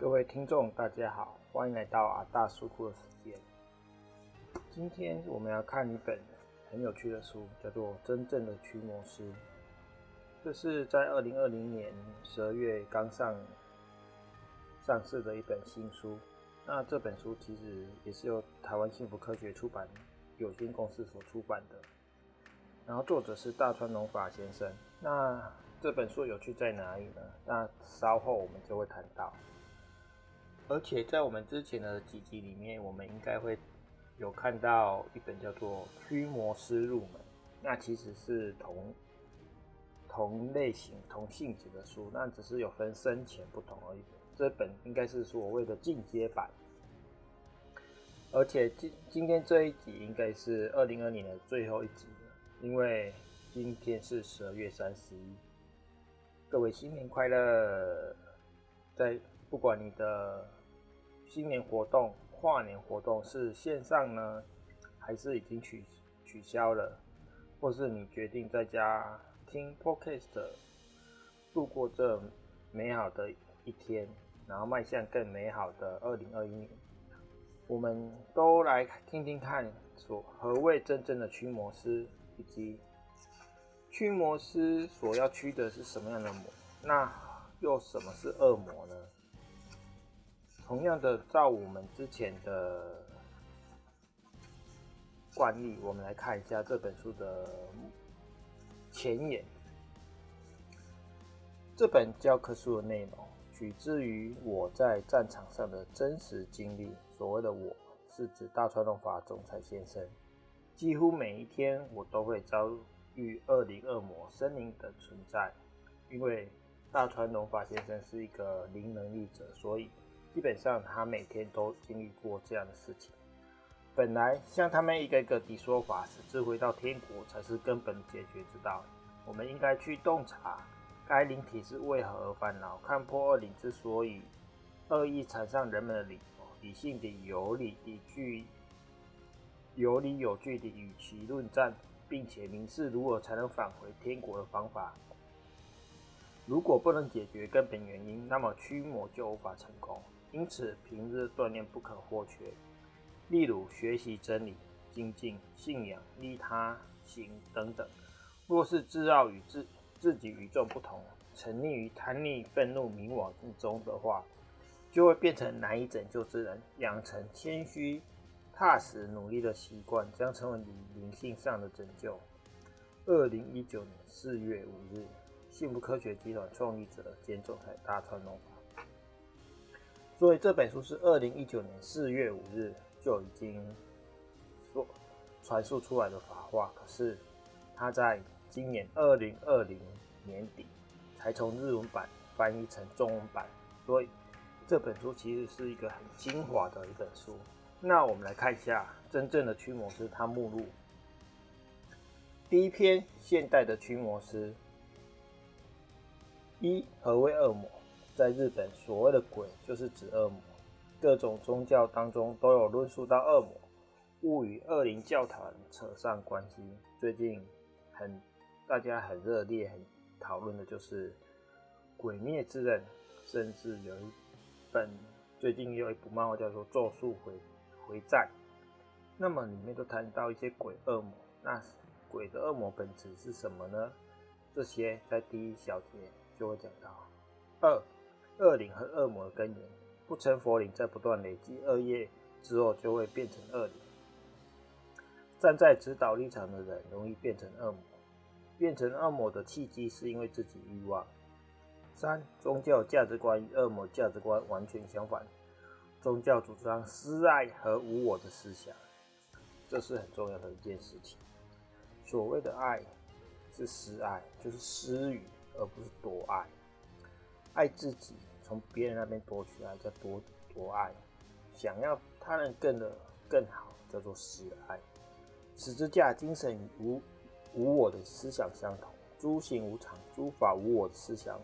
各位听众，大家好，欢迎来到阿大书库的时间。今天我们要看一本很有趣的书，叫做《真正的驱魔师》。这是在二零二零年十二月刚上上市的一本新书。那这本书其实也是由台湾幸福科学出版有限公司所出版的。然后作者是大川隆法先生。那这本书有趣在哪里呢？那稍后我们就会谈到。而且在我们之前的几集里面，我们应该会有看到一本叫做《驱魔师入门》，那其实是同同类型、同性质的书，那只是有分深浅不同而已。这本应该是所谓的进阶版。而且今今天这一集应该是二零二零年的最后一集了，因为今天是十二月三十一。各位新年快乐！在不管你的。新年活动、跨年活动是线上呢，还是已经取取消了？或是你决定在家听 Podcast，度过这美好的一天，然后迈向更美好的二零二一年？我们都来听听看，所何谓真正的驱魔师，以及驱魔师所要驱的是什么样的魔？那又什么是恶魔呢？同样的，照我们之前的惯例，我们来看一下这本书的前言。这本教科书的内容取自于我在战场上的真实经历。所谓的“我”，是指大川隆法总裁先生。几乎每一天，我都会遭遇恶灵、恶魔、生灵的存在。因为大川隆法先生是一个灵能力者，所以。基本上，他每天都经历过这样的事情。本来，像他们一个一个的说法，使智慧到天国才是根本解决之道。我们应该去洞察该灵体是为何而烦恼，看破恶灵之所以恶意缠上人们的理，理性的有理的据，有理有据的与其论战，并且明示如何才能返回天国的方法。如果不能解决根本原因，那么驱魔就无法成功。因此，平日锻炼不可或缺。例如，学习真理、精进、信仰、利他行等等。若是自傲与自自己与众不同，沉溺于贪念、愤怒、迷惘之中的话，就会变成难以拯救之人。养成谦虚、踏实、努力的习惯，将成为你灵性上的拯救。二零一九年四月五日，幸福科学集团创立者兼总裁大川隆法。所以这本书是二零一九年四月五日就已经说传述出来的法话，可是他在今年二零二零年底才从日文版翻译成中文版，所以这本书其实是一个很精华的一本书。那我们来看一下真正的驱魔师，他目录第一篇：现代的驱魔师。一、何为恶魔？在日本，所谓的鬼就是指恶魔，各种宗教当中都有论述到恶魔，勿与恶灵教团扯上关系。最近很大家很热烈、很讨论的就是《鬼灭之刃》，甚至有一本最近有一部漫画叫做《咒术回回战》，那么里面都谈到一些鬼恶魔。那鬼的恶魔本质是什么呢？这些在第一小节就会讲到。二恶灵和恶魔的根源，不成佛灵在不断累积恶业之后，就会变成恶灵。站在指导立场的人容易变成恶魔，变成恶魔的契机是因为自己欲望。三宗教价值观与恶魔价值观完全相反，宗教主张施爱和无我的思想，这是很重要的一件事情。所谓的爱是施爱，就是施予，而不是夺爱。爱自己。从别人那边夺取爱叫夺夺爱，想要他人更的更好叫做施爱。十字架精神与无无我的思想相同，诸行无常、诸法无我的思想，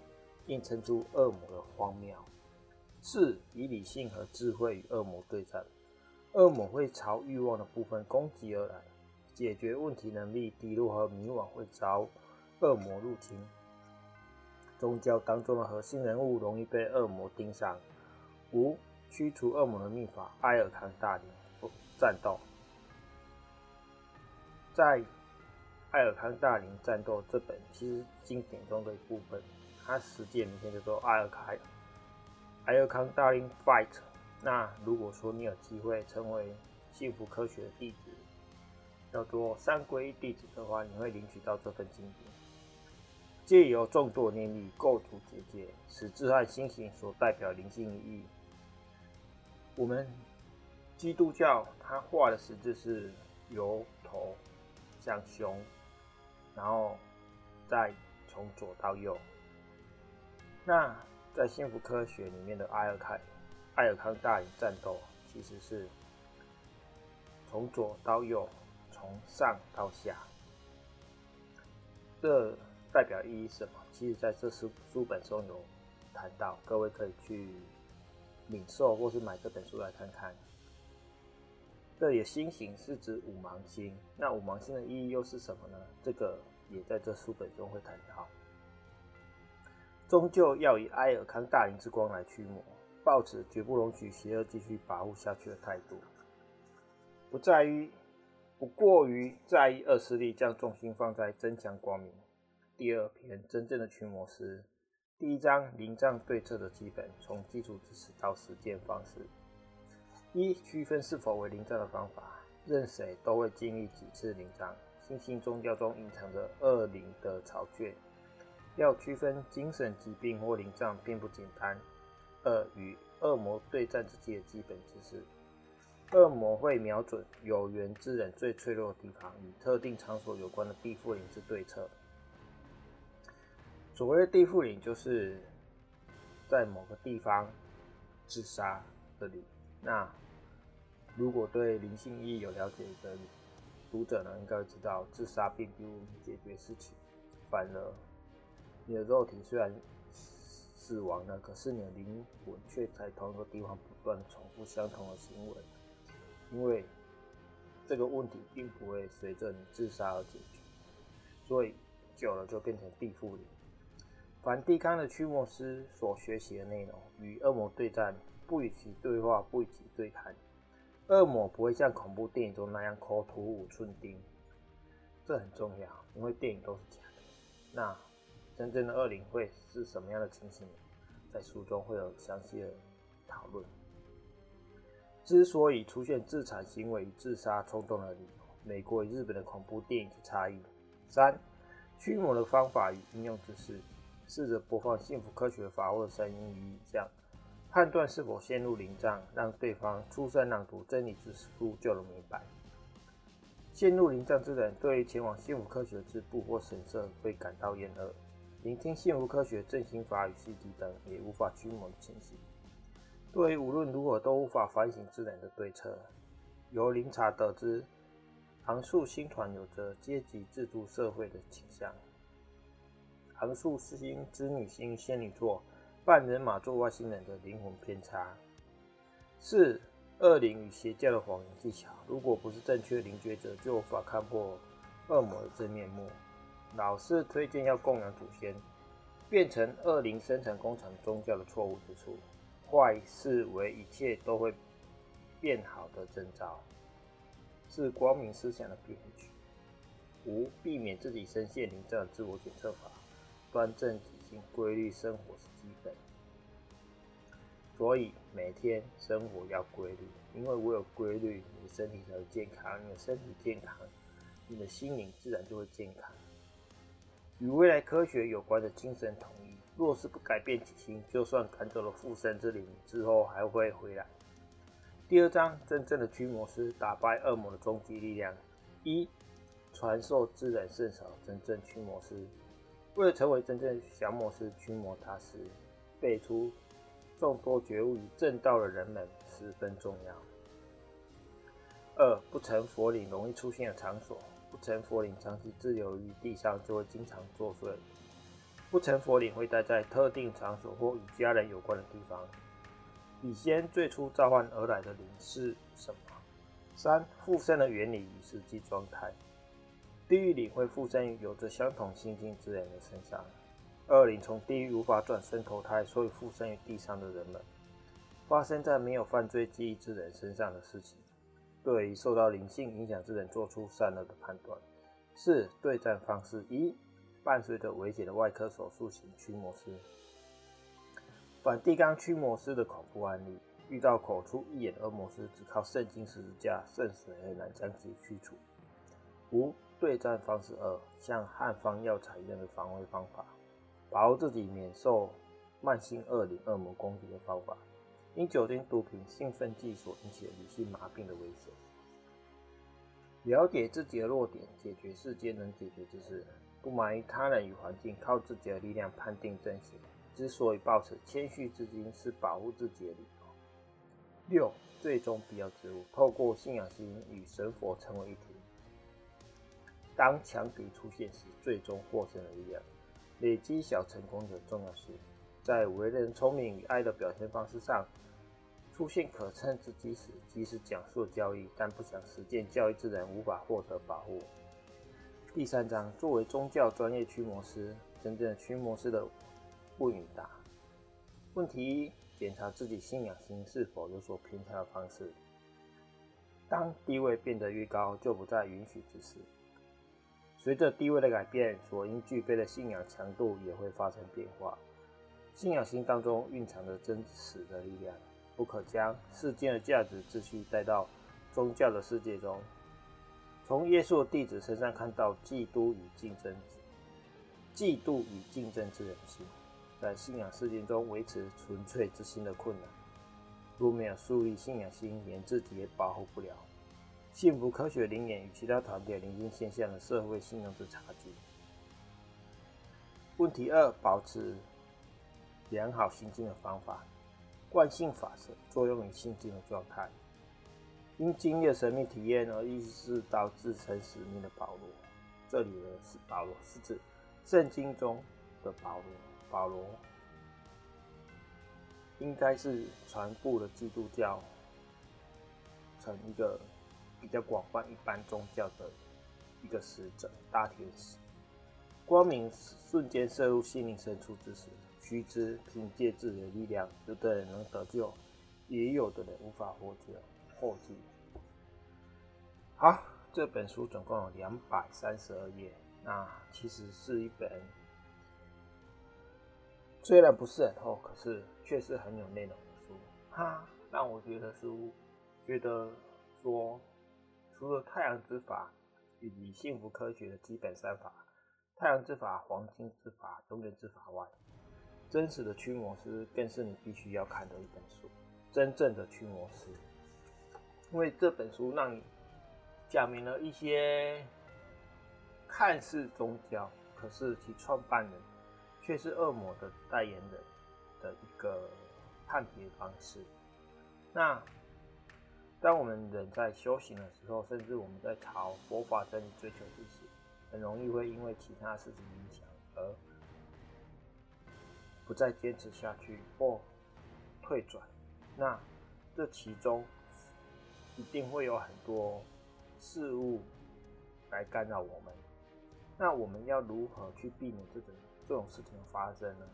映衬出恶魔的荒谬。四以理性和智慧与恶魔对战，恶魔会朝欲望的部分攻击而来，解决问题能力低落和迷惘会遭恶魔入侵。宗教当中的核心人物容易被恶魔盯上，五、驱除恶魔的秘法——埃尔康大林战斗。在《埃尔康大林战斗》这本其实经典中的一部分，它实际名称叫做埃尔开埃尔康大林 Fight。那如果说你有机会成为幸福科学的弟子，叫做三皈依弟子的话，你会领取到这份经典。借由众多念力构筑结界，十字和星形所代表灵性意义。我们基督教它画的十字是由头向胸，然后再从左到右。那在幸福科学里面的艾尔凯艾尔康大林战斗，其实是从左到右，从上到下。这代表意义什么？其实在这书书本中有谈到，各位可以去领受或是买这本书来看看。这里的星形是指五芒星，那五芒星的意义又是什么呢？这个也在这书本中会谈到。终究要以埃尔康大灵之光来驱魔，抱持绝不容许邪恶继续跋扈下去的态度，不在于不过于在意恶势力，将重心放在增强光明。第二篇真正的驱魔师，第一章灵障对策的基本，从基础知识到实践方式。一、区分是否为灵障的方法，任谁都会经历几次灵障。新兴宗教中隐藏着恶灵的巢穴，要区分精神疾病或灵障并不简单。二、与恶魔对战之际的基本知识，恶魔会瞄准有缘之人最脆弱的地方，与特定场所有关的地缚灵之对策。所谓的地缚灵，就是在某个地方自杀的灵。那如果对灵性意义有了解的读者呢，应该知道，自杀并不解决事情，反而你的肉体虽然死亡了，可是你的灵魂却在同一个地方不断重复相同的行为，因为这个问题并不会随着你自杀而解决，所以久了就变成地缚灵。梵蒂冈的驱魔师所学习的内容，与恶魔对战，不与其对话，不与其对谈。恶魔不会像恐怖电影中那样口吐五寸钉，这很重要，因为电影都是假的。那真正的恶灵会是什么样的情形？在书中会有详细的讨论。之所以出现自残行为与自杀冲动的理由，美国与日本的恐怖电影的差异。三、驱魔的方法与应用知识。试着播放幸福科学法或声音与影像，判断是否陷入灵障，让对方出声朗读真理之书就能明白。陷入灵障之人对前往幸福科学之部或神社会感到厌恶，聆听幸福科学正心法与 CD 等也无法驱魔的情形。对于无论如何都无法反省之人的对策，由灵察得知，昂树星团有着阶级制度社会的倾向。昂宿星之女星仙女座，半人马座外星人的灵魂偏差，四恶灵与邪教的谎言技巧。如果不是正确灵觉者，就无法看破恶魔的真面目。老是推荐要供养祖先，变成恶灵生产工厂宗教的错误之处。坏事为一切都会变好的征兆，是光明思想的骗局。五、避免自己深陷灵障的自我检测法。端正体型、规律生活是基本，所以每天生活要规律，因为我有规律，你的身体才会健康，你的身体健康，你的心灵自然就会健康。与未来科学有关的精神统一，若是不改变体型，就算赶走了附身之灵，之后还会回来。第二章，真正的驱魔师打败恶魔的终极力量。一、传授自然圣手，真正驱魔师。为了成为真正降魔师、驱魔大师，背出众多觉悟与正道的人们十分重要。二、不成佛灵容易出现的场所，不成佛灵长期滞留于地上就会经常作祟。不成佛灵会待在特定场所或与家人有关的地方。笔仙最初召唤而来的灵是什么？三、附身的原理与实际状态。地狱灵会附身于有着相同心境之人的身上。恶灵从地狱无法转生投胎，所以附身于地上的人们。发生在没有犯罪记忆之人身上的事情。对于受到灵性影响之人做出善恶的判断。四、对战方式一，伴随着危险的外科手术型驱魔师。梵蒂冈驱魔师的恐怖案例，遇到口出异言恶魔师，只靠圣经、十字架、圣水很难将其驱除。五、对战方式二，像汉方药材一样的防卫方法，保护自己免受慢性恶灵恶魔攻击的方法。因酒精、毒品、兴奋剂所引起的女性麻痹的危险，了解自己的弱点，解决世间能解决之事，不满于他人与环境，靠自己的力量判定正邪。之所以抱持谦虚之心，是保护自己的理由。六、最终必要之物，透过信仰心与神佛成为一体。当强敌出现时，最终获胜的力量。累积小成功的重要性，在为人聪明与爱的表现方式上。出现可乘之机时，即使讲述教义，但不想实践教义之人无法获得保护。第三章，作为宗教专业驱魔师，真正的驱魔师的问与答。问题一：检查自己信仰心是否有所偏差的方式。当地位变得越高，就不再允许之事，随着地位的改变，所应具备的信仰强度也会发生变化。信仰心当中蕴藏着真实的力量。不可将世间的价值秩序带到宗教的世界中。从耶稣的弟子身上看到嫉妒与竞争，嫉妒与竞争之人心，在信仰世界中维持纯粹之心的困难。若没有树立信仰心，连自己也保护不了。幸福科学灵验与其他团体灵性现象的社会信用之差距。问题二：保持良好心境的方法。惯性法则作用于心境的状态。因经历神秘体验而意识到自身使命的保罗，这里的是保罗是指圣经中的保罗。保罗应该是传布了基督教成一个比较广泛一般宗教的一个使者，大天使。光明瞬间射入心灵深处之时。须知凭借自己的力量，有的人能得救，也有的人无法获救。获救。好，这本书总共有两百三十二页，那其实是一本虽然不是很厚，可是确实很有内容的书。哈，让我觉得书觉得说，除了太阳之法以及幸福科学的基本三法、太阳之法、黄金之法、永远之法外。真实的驱魔师更是你必须要看的一本书。真正的驱魔师，因为这本书让你讲明了一些看似宗教，可是其创办人却是恶魔的代言人的一个判别方式。那当我们人在修行的时候，甚至我们在朝佛法真理追求之时，很容易会因为其他事情影响而。不再坚持下去或退转，那这其中一定会有很多事物来干扰我们。那我们要如何去避免这种这种事情的发生呢？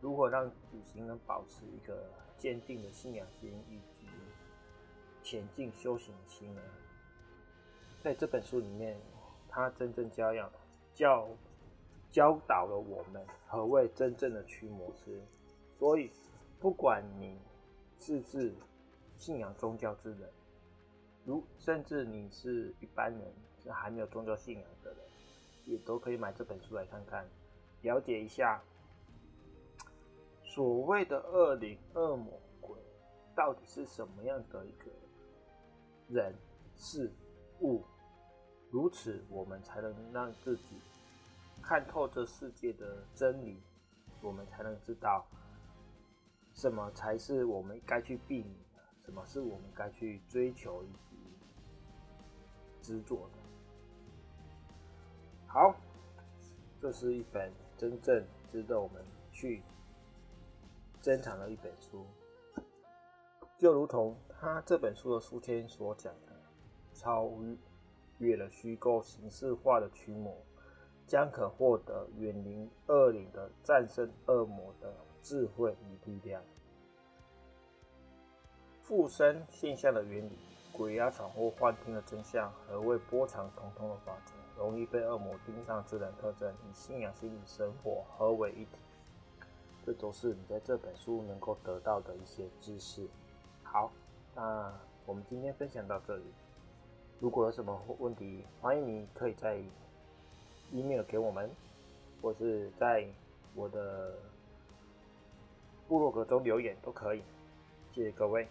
如何让旅行人保持一个坚定的信仰心以及前进修行的心呢？在这本书里面，他真正教养教。教导了我们何谓真正的驱魔师，所以不管你是不是信仰宗教之人，如甚至你是一般人，是还没有宗教信仰的人，也都可以买这本书来看看，了解一下所谓的恶灵、恶魔、鬼到底是什么样的一个人、事、物，如此我们才能让自己。看透这世界的真理，我们才能知道什么才是我们该去避免的，什么是我们该去追求以及执着的。好，这是一本真正值得我们去珍藏的一本书，就如同他这本书的书签所讲的，超越了虚构形式化的驱魔。将可获得远离恶灵的、战胜恶魔的智慧与力量。附身现象的原理、鬼压床或幻听的真相、何谓波长统统的法则、容易被恶魔盯上自然特征、与信仰心理生活合为一体，这都是你在这本书能够得到的一些知识。好，那我们今天分享到这里。如果有什么问题，欢迎你可以在 email 给我们，或是在我的部落格中留言都可以。谢谢各位。